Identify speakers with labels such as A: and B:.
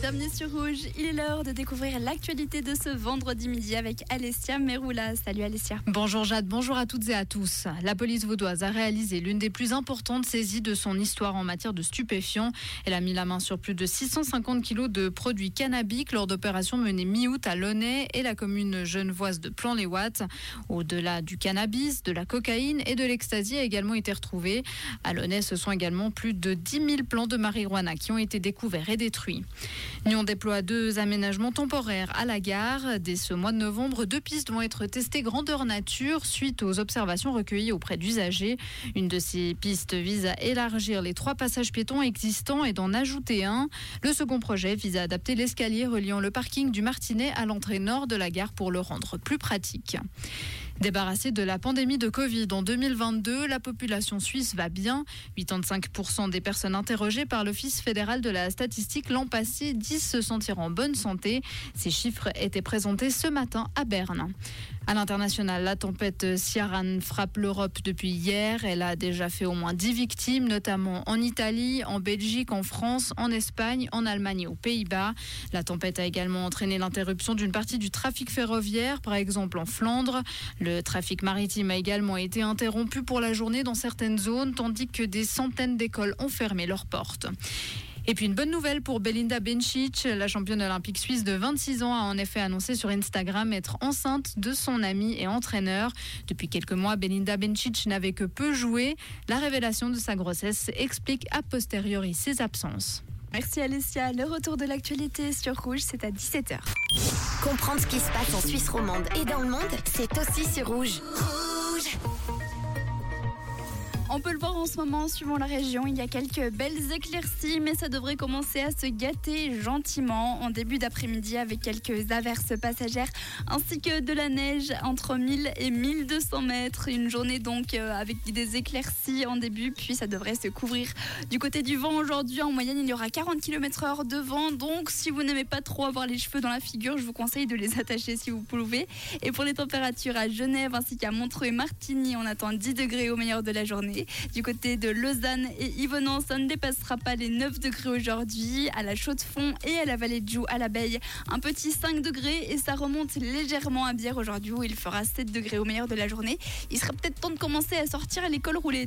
A: Bienvenue sur Rouge. Il est l'heure de découvrir l'actualité de ce vendredi midi avec Alessia Meroula. Salut Alessia.
B: Bonjour Jade, bonjour à toutes et à tous. La police vaudoise a réalisé l'une des plus importantes saisies de son histoire en matière de stupéfiants. Elle a mis la main sur plus de 650 kilos de produits cannabiques lors d'opérations menées mi-août à Launay et la commune genevoise de Plan-les-Ouates. Au-delà du cannabis, de la cocaïne et de l'ecstasy a également été retrouvé. À Launay, ce sont également plus de 10 000 plants de marijuana qui ont été découverts et détruits. Nyon déploie deux aménagements temporaires à la gare. Dès ce mois de novembre, deux pistes vont être testées grandeur nature suite aux observations recueillies auprès d'usagers. Une de ces pistes vise à élargir les trois passages piétons existants et d'en ajouter un. Le second projet vise à adapter l'escalier reliant le parking du Martinet à l'entrée nord de la gare pour le rendre plus pratique. Débarrassée de la pandémie de Covid en 2022, la population suisse va bien. 85% des personnes interrogées par l'Office fédéral de la statistique l'an passé disent se sentir en bonne santé. Ces chiffres étaient présentés ce matin à Berne. À l'international, la tempête Ciaran frappe l'Europe depuis hier. Elle a déjà fait au moins 10 victimes, notamment en Italie, en Belgique, en France, en Espagne, en Allemagne et aux Pays-Bas. La tempête a également entraîné l'interruption d'une partie du trafic ferroviaire, par exemple en Flandre. Le trafic maritime a également été interrompu pour la journée dans certaines zones, tandis que des centaines d'écoles ont fermé leurs portes. Et puis une bonne nouvelle pour Belinda Bencic, la championne olympique suisse de 26 ans a en effet annoncé sur Instagram être enceinte de son ami et entraîneur. Depuis quelques mois, Belinda Bencic n'avait que peu joué. La révélation de sa grossesse explique a posteriori ses absences.
A: Merci Alessia. Le retour de l'actualité sur Rouge, c'est à 17h.
C: Comprendre ce qui se passe en Suisse romande et dans le monde, c'est aussi sur Rouge.
A: On peut le voir en ce moment, suivant la région, il y a quelques belles éclaircies, mais ça devrait commencer à se gâter gentiment en début d'après-midi avec quelques averses passagères ainsi que de la neige entre 1000 et 1200 mètres. Une journée donc euh, avec des éclaircies en début, puis ça devrait se couvrir du côté du vent aujourd'hui. En moyenne, il y aura 40 km/h de vent, donc si vous n'aimez pas trop avoir les cheveux dans la figure, je vous conseille de les attacher si vous pouvez. Et pour les températures à Genève ainsi qu'à Montreux et Martigny, on attend 10 degrés au meilleur de la journée. Du côté de Lausanne et Yvonne, ça ne dépassera pas les 9 degrés aujourd'hui. À la Chaux-de-Fonds et à la vallée de Joux, à l'abeille, un petit 5 degrés et ça remonte légèrement à Bière aujourd'hui où il fera 7 degrés au meilleur de la journée. Il sera peut-être temps de commencer à sortir à l'école roulée.